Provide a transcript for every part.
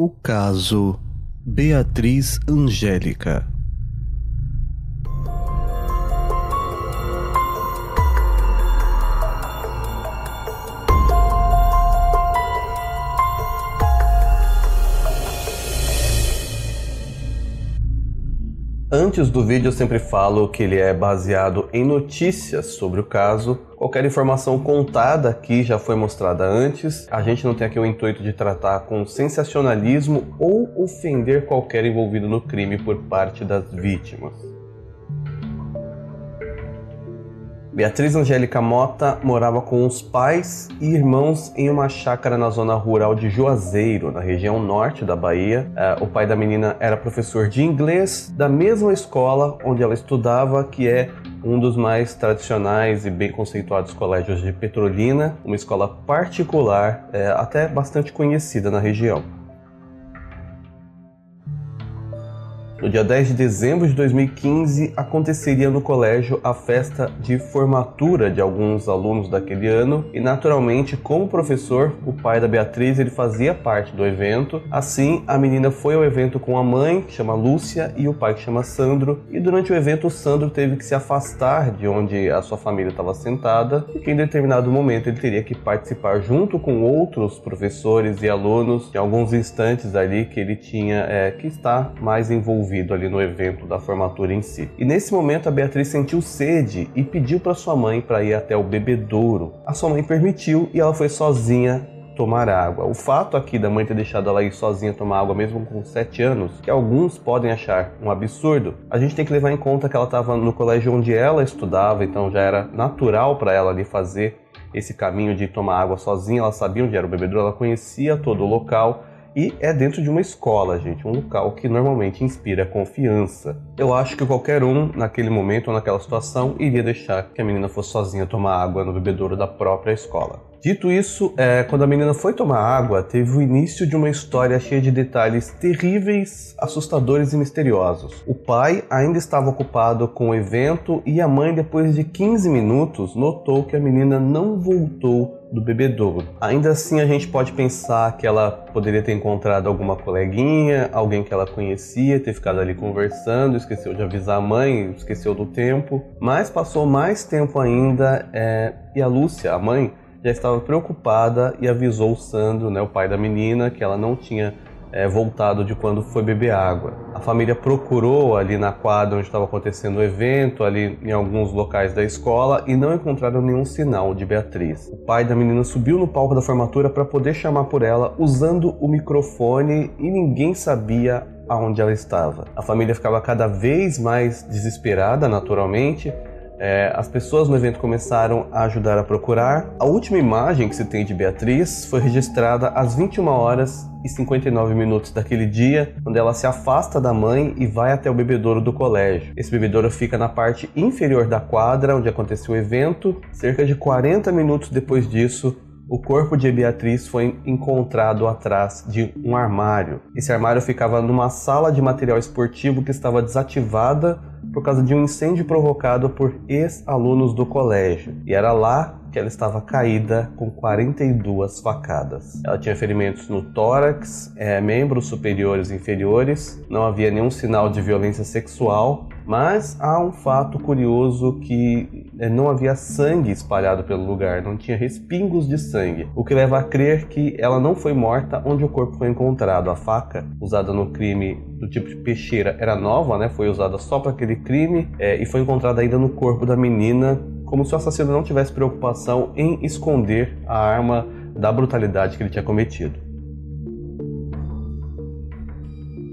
O caso Beatriz Angélica. Antes do vídeo eu sempre falo que ele é baseado em notícias sobre o caso. Qualquer informação contada aqui já foi mostrada antes. A gente não tem aqui o intuito de tratar com sensacionalismo ou ofender qualquer envolvido no crime por parte das vítimas. Beatriz Angélica Mota morava com os pais e irmãos em uma chácara na zona rural de Juazeiro, na região norte da Bahia. Uh, o pai da menina era professor de inglês da mesma escola onde ela estudava, que é um dos mais tradicionais e bem conceituados colégios de Petrolina, uma escola particular, é, até bastante conhecida na região. No dia 10 de dezembro de 2015, aconteceria no colégio a festa de formatura de alguns alunos daquele ano e, naturalmente, como professor, o pai da Beatriz ele fazia parte do evento. Assim, a menina foi ao evento com a mãe, que chama Lúcia, e o pai, que chama Sandro. E durante o evento, o Sandro teve que se afastar de onde a sua família estava sentada, porque em determinado momento ele teria que participar junto com outros professores e alunos de alguns instantes ali que ele tinha é, que estar mais envolvido envolvido ali no evento da formatura em si. E nesse momento a Beatriz sentiu sede e pediu para sua mãe para ir até o bebedouro. A sua mãe permitiu e ela foi sozinha tomar água. O fato aqui da mãe ter deixado ela ir sozinha tomar água, mesmo com 7 anos, que alguns podem achar um absurdo, a gente tem que levar em conta que ela estava no colégio onde ela estudava, então já era natural para ela ali fazer esse caminho de tomar água sozinha. Ela sabia onde era o bebedouro, ela conhecia todo o local e é dentro de uma escola, gente, um local que normalmente inspira confiança. Eu acho que qualquer um, naquele momento ou naquela situação, iria deixar que a menina fosse sozinha tomar água no bebedouro da própria escola. Dito isso, é, quando a menina foi tomar água, teve o início de uma história cheia de detalhes terríveis, assustadores e misteriosos. O pai ainda estava ocupado com o evento e a mãe, depois de 15 minutos, notou que a menina não voltou do bebedouro. Ainda assim, a gente pode pensar que ela poderia ter encontrado alguma coleguinha, alguém que ela conhecia, ter ficado ali conversando, esqueceu de avisar a mãe, esqueceu do tempo. Mas passou mais tempo ainda é, e a Lúcia, a mãe, já estava preocupada e avisou o Sandro, né, o pai da menina, que ela não tinha é, voltado de quando foi beber água. A família procurou ali na quadra onde estava acontecendo o evento, ali em alguns locais da escola e não encontraram nenhum sinal de Beatriz. O pai da menina subiu no palco da formatura para poder chamar por ela usando o microfone e ninguém sabia aonde ela estava. A família ficava cada vez mais desesperada, naturalmente, é, as pessoas no evento começaram a ajudar a procurar. A última imagem que se tem de Beatriz foi registrada às 21 horas e 59 minutos daquele dia, onde ela se afasta da mãe e vai até o bebedouro do colégio. Esse bebedouro fica na parte inferior da quadra onde aconteceu o evento. Cerca de 40 minutos depois disso, o corpo de Beatriz foi encontrado atrás de um armário. Esse armário ficava numa sala de material esportivo que estava desativada por causa de um incêndio provocado por ex-alunos do colégio. E era lá que ela estava caída com 42 facadas. Ela tinha ferimentos no tórax, é, membros superiores e inferiores, não havia nenhum sinal de violência sexual, mas há um fato curioso que é, não havia sangue espalhado pelo lugar, não tinha respingos de sangue, o que leva a crer que ela não foi morta onde o corpo foi encontrado. A faca usada no crime do tipo de peixeira era nova, né? Foi usada só para aquele crime é, e foi encontrada ainda no corpo da menina, como se o assassino não tivesse preocupação em esconder a arma da brutalidade que ele tinha cometido.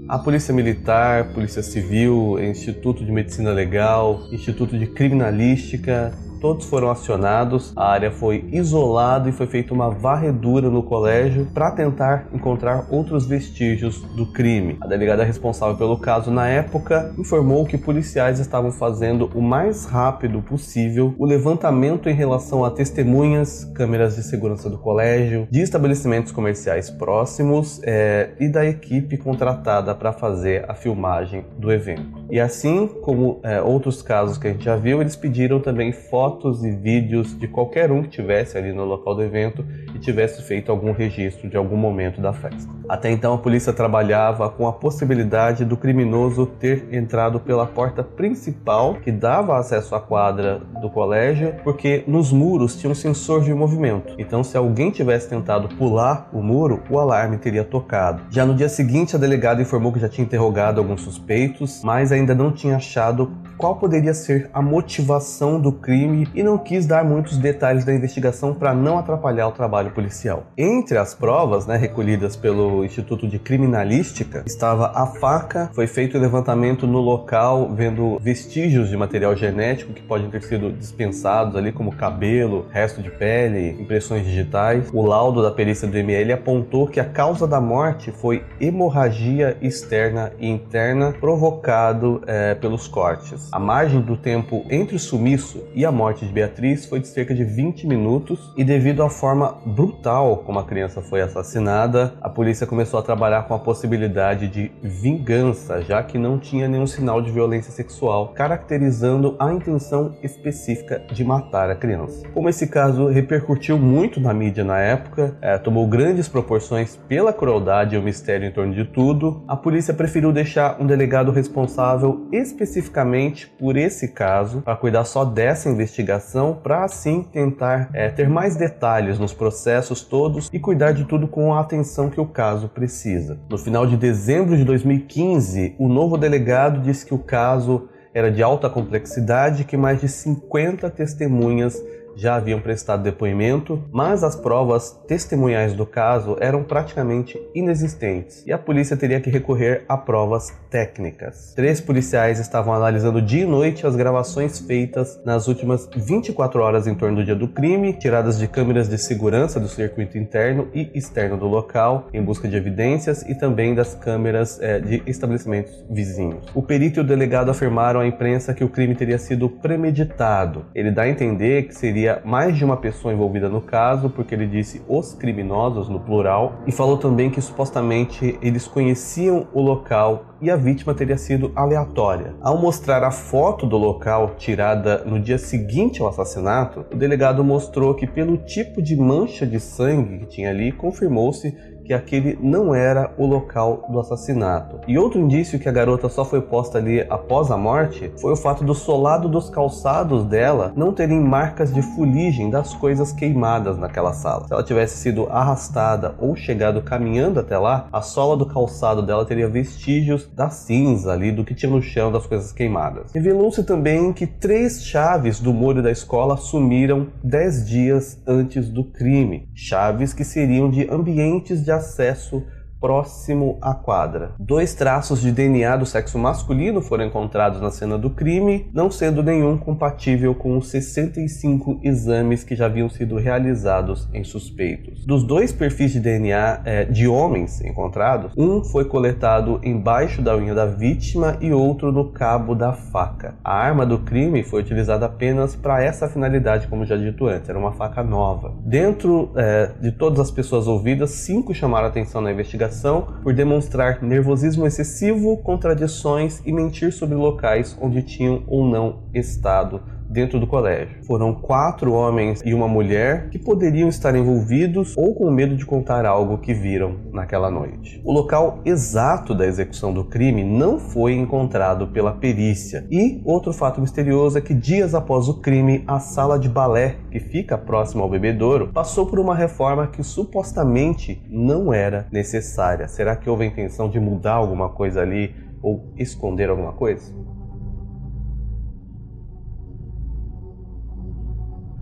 A Polícia Militar, Polícia Civil, Instituto de Medicina Legal, Instituto de Criminalística todos foram acionados, a área foi isolada e foi feita uma varredura no colégio para tentar encontrar outros vestígios do crime. A delegada responsável pelo caso na época informou que policiais estavam fazendo o mais rápido possível o levantamento em relação a testemunhas, câmeras de segurança do colégio, de estabelecimentos comerciais próximos é, e da equipe contratada para fazer a filmagem do evento. E assim como é, outros casos que a gente já viu, eles pediram também fotos fotos e vídeos de qualquer um que tivesse ali no local do evento e tivesse feito algum registro de algum momento da festa. Até então a polícia trabalhava com a possibilidade do criminoso ter entrado pela porta principal que dava acesso à quadra do colégio, porque nos muros tinha um sensor de movimento. Então se alguém tivesse tentado pular o muro, o alarme teria tocado. Já no dia seguinte a delegada informou que já tinha interrogado alguns suspeitos, mas ainda não tinha achado qual poderia ser a motivação do crime e não quis dar muitos detalhes da investigação para não atrapalhar o trabalho policial. Entre as provas né, recolhidas pelo Instituto de Criminalística estava a faca, foi feito o levantamento no local vendo vestígios de material genético que podem ter sido dispensados ali como cabelo, resto de pele, impressões digitais. O laudo da perícia do ML apontou que a causa da morte foi hemorragia externa e interna provocado é, pelos cortes. A margem do tempo entre o sumiço e a morte de Beatriz foi de cerca de 20 minutos e devido à forma brutal como a criança foi assassinada, a polícia começou a trabalhar com a possibilidade de vingança, já que não tinha nenhum sinal de violência sexual, caracterizando a intenção específica de matar a criança. Como esse caso repercutiu muito na mídia na época, é, tomou grandes proporções pela crueldade e o mistério em torno de tudo, a polícia preferiu deixar um delegado responsável especificamente por esse caso, para cuidar só dessa investigação, para assim tentar é, ter mais detalhes nos processos todos e cuidar de tudo com a atenção que o caso precisa. No final de dezembro de 2015, o novo delegado disse que o caso era de alta complexidade que mais de 50 testemunhas já haviam prestado depoimento, mas as provas testemunhais do caso eram praticamente inexistentes e a polícia teria que recorrer a provas técnicas. Três policiais estavam analisando dia e noite as gravações feitas nas últimas 24 horas em torno do dia do crime, tiradas de câmeras de segurança do circuito interno e externo do local, em busca de evidências e também das câmeras é, de estabelecimentos vizinhos. O perito e o delegado afirmaram à imprensa que o crime teria sido premeditado. Ele dá a entender que seria havia mais de uma pessoa envolvida no caso, porque ele disse os criminosos no plural, e falou também que supostamente eles conheciam o local e a vítima teria sido aleatória. Ao mostrar a foto do local tirada no dia seguinte ao assassinato, o delegado mostrou que, pelo tipo de mancha de sangue que tinha ali, confirmou-se que aquele não era o local do assassinato. E outro indício que a garota só foi posta ali após a morte foi o fato do solado dos calçados dela não terem marcas de fuligem das coisas queimadas naquela sala. Se ela tivesse sido arrastada ou chegado caminhando até lá, a sola do calçado dela teria vestígios da cinza ali, do que tinha no chão das coisas queimadas. Revelou-se também que três chaves do molho da escola sumiram dez dias antes do crime. Chaves que seriam de ambientes de acesso próximo à quadra. Dois traços de DNA do sexo masculino foram encontrados na cena do crime, não sendo nenhum compatível com os 65 exames que já haviam sido realizados em suspeitos. Dos dois perfis de DNA é, de homens encontrados, um foi coletado embaixo da unha da vítima e outro no cabo da faca. A arma do crime foi utilizada apenas para essa finalidade, como já dito antes, era uma faca nova. Dentro é, de todas as pessoas ouvidas, cinco chamaram atenção na investigação investigação por demonstrar nervosismo excessivo, contradições e mentir sobre locais onde tinham ou não estado dentro do colégio. Foram quatro homens e uma mulher que poderiam estar envolvidos ou com medo de contar algo que viram naquela noite. O local exato da execução do crime não foi encontrado pela perícia. E outro fato misterioso é que dias após o crime, a sala de balé, que fica próxima ao bebedouro, passou por uma reforma que supostamente não era necessária. Será que houve a intenção de mudar alguma coisa ali ou esconder alguma coisa?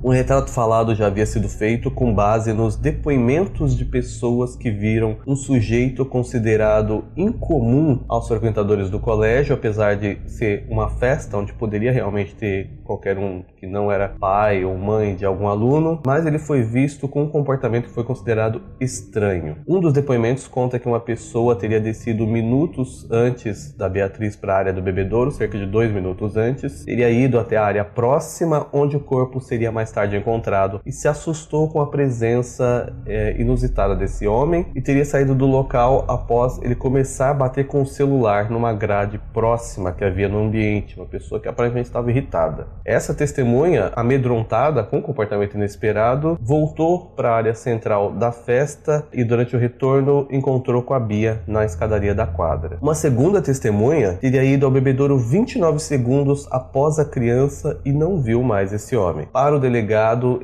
Um retrato falado já havia sido feito com base nos depoimentos de pessoas que viram um sujeito considerado incomum aos frequentadores do colégio, apesar de ser uma festa onde poderia realmente ter qualquer um que não era pai ou mãe de algum aluno, mas ele foi visto com um comportamento que foi considerado estranho. Um dos depoimentos conta que uma pessoa teria descido minutos antes da Beatriz para a área do bebedouro, cerca de dois minutos antes, teria ido até a área próxima onde o corpo seria mais tarde encontrado e se assustou com a presença é, inusitada desse homem e teria saído do local após ele começar a bater com o celular numa grade próxima que havia no ambiente, uma pessoa que aparentemente estava irritada. Essa testemunha, amedrontada com o comportamento inesperado, voltou para a área central da festa e durante o retorno encontrou com a Bia na escadaria da quadra. Uma segunda testemunha teria ido ao bebedouro 29 segundos após a criança e não viu mais esse homem. Para o delegado,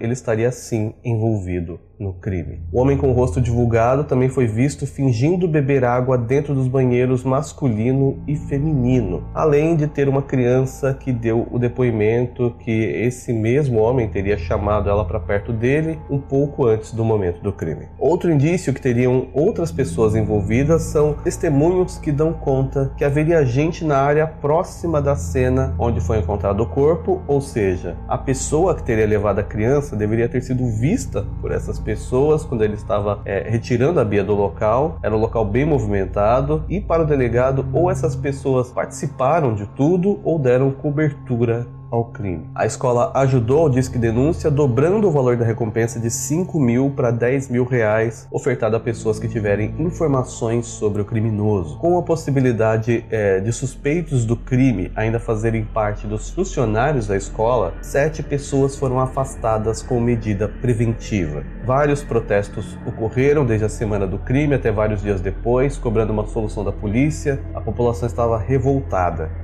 ele estaria sim envolvido no crime. O homem com o rosto divulgado também foi visto fingindo beber água dentro dos banheiros masculino e feminino, além de ter uma criança que deu o depoimento que esse mesmo homem teria chamado ela para perto dele um pouco antes do momento do crime. Outro indício que teriam outras pessoas envolvidas são testemunhos que dão conta que haveria gente na área próxima da cena onde foi encontrado o corpo, ou seja, a pessoa que teria levado a criança deveria ter sido vista por essas pessoas pessoas quando ele estava é, retirando a Bia do local. Era um local bem movimentado e para o delegado ou essas pessoas participaram de tudo ou deram cobertura ao crime. A escola ajudou o Disque Denúncia, dobrando o valor da recompensa de 5 mil para 10 mil reais, ofertada a pessoas que tiverem informações sobre o criminoso. Com a possibilidade é, de suspeitos do crime ainda fazerem parte dos funcionários da escola, sete pessoas foram afastadas com medida preventiva. Vários protestos ocorreram desde a semana do crime até vários dias depois, cobrando uma solução da polícia. A população estava revoltada.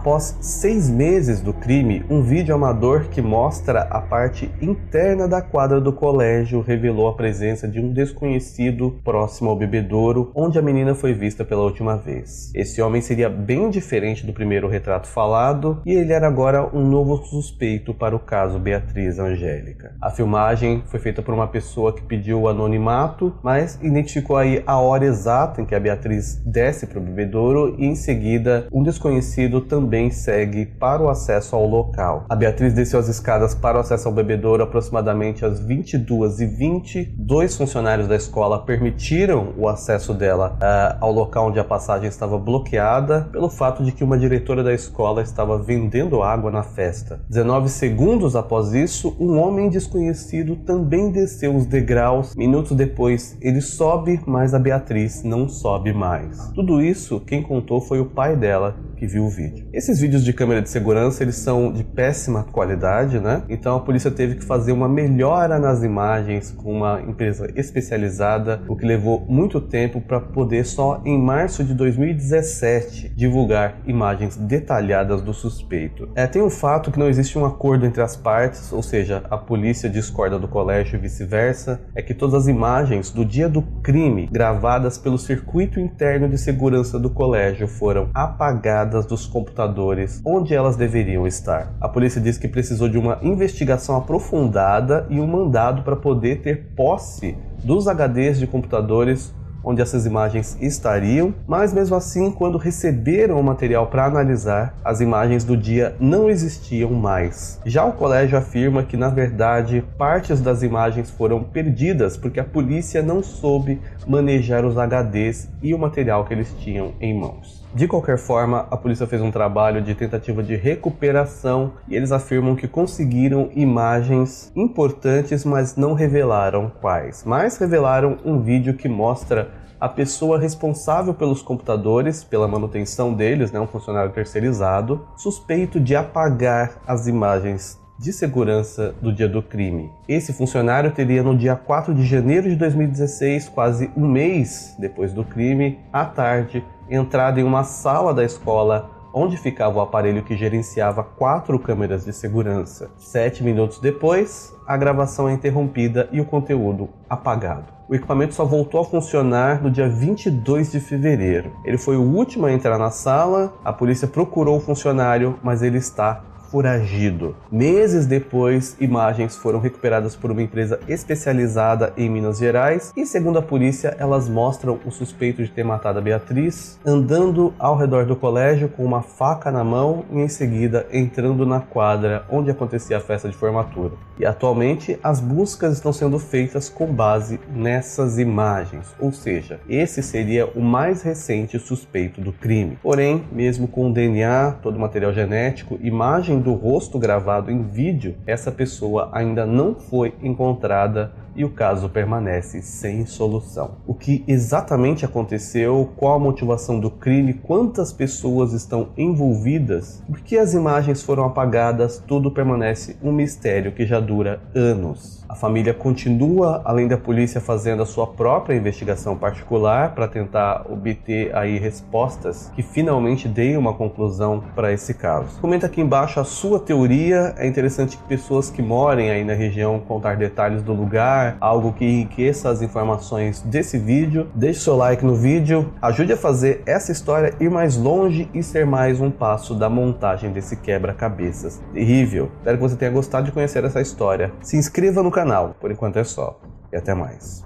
Após seis meses do crime, um vídeo amador que mostra a parte interna da quadra do colégio revelou a presença de um desconhecido próximo ao bebedouro, onde a menina foi vista pela última vez. Esse homem seria bem diferente do primeiro retrato falado e ele era agora um novo suspeito para o caso Beatriz Angélica. A filmagem foi feita por uma pessoa que pediu o anonimato, mas identificou aí a hora exata em que a Beatriz desce para o bebedouro e em seguida um desconhecido também também segue para o acesso ao local. A Beatriz desceu as escadas para o acesso ao bebedouro aproximadamente às 22h20. Dois funcionários da escola permitiram o acesso dela uh, ao local onde a passagem estava bloqueada pelo fato de que uma diretora da escola estava vendendo água na festa. 19 segundos após isso, um homem desconhecido também desceu os degraus. Minutos depois, ele sobe, mas a Beatriz não sobe mais. Tudo isso quem contou foi o pai dela, que viu o vídeo. Esses vídeos de câmera de segurança, eles são de péssima qualidade, né? Então a polícia teve que fazer uma melhora nas imagens com uma empresa especializada, o que levou muito tempo para poder só em março de 2017 divulgar imagens detalhadas do suspeito. É, tem um fato que não existe um acordo entre as partes, ou seja, a polícia discorda do colégio e vice-versa, é que todas as imagens do dia do crime gravadas pelo circuito interno de segurança do colégio foram apagadas dos computadores onde elas deveriam estar. A polícia diz que precisou de uma investigação aprofundada e um mandado para poder ter posse dos HDs de computadores onde essas imagens estariam, mas mesmo assim, quando receberam o material para analisar, as imagens do dia não existiam mais. Já o colégio afirma que, na verdade, partes das imagens foram perdidas porque a polícia não soube manejar os HDs e o material que eles tinham em mãos. De qualquer forma, a polícia fez um trabalho de tentativa de recuperação e eles afirmam que conseguiram imagens importantes, mas não revelaram quais. Mas revelaram um vídeo que mostra a pessoa responsável pelos computadores, pela manutenção deles, né, um funcionário terceirizado, suspeito de apagar as imagens de segurança do dia do crime. Esse funcionário teria no dia 4 de janeiro de 2016, quase um mês depois do crime, à tarde, entrado em uma sala da escola onde ficava o aparelho que gerenciava quatro câmeras de segurança. Sete minutos depois, a gravação é interrompida e o conteúdo apagado. O equipamento só voltou a funcionar no dia 22 de fevereiro. Ele foi o último a entrar na sala, a polícia procurou o funcionário, mas ele está foragido. Meses depois, imagens foram recuperadas por uma empresa especializada em Minas Gerais e, segundo a polícia, elas mostram o suspeito de ter matado a Beatriz andando ao redor do colégio com uma faca na mão e, em seguida, entrando na quadra onde acontecia a festa de formatura. E atualmente, as buscas estão sendo feitas com base nessas imagens, ou seja, esse seria o mais recente suspeito do crime. Porém, mesmo com DNA, todo o material genético, imagem do rosto gravado em vídeo, essa pessoa ainda não foi encontrada e o caso permanece sem solução. O que exatamente aconteceu, qual a motivação do crime, quantas pessoas estão envolvidas, por que as imagens foram apagadas, tudo permanece um mistério que já dura anos. A família continua, além da polícia, fazendo a sua própria investigação particular para tentar obter aí respostas que finalmente deem uma conclusão para esse caso. Comenta aqui embaixo a sua teoria. É interessante que pessoas que morem aí na região contar detalhes do lugar, algo que enriqueça as informações desse vídeo. Deixe seu like no vídeo, ajude a fazer essa história ir mais longe e ser mais um passo da montagem desse quebra-cabeças terrível. Espero que você tenha gostado de conhecer essa história. Se inscreva no canal. Por enquanto é só e até mais.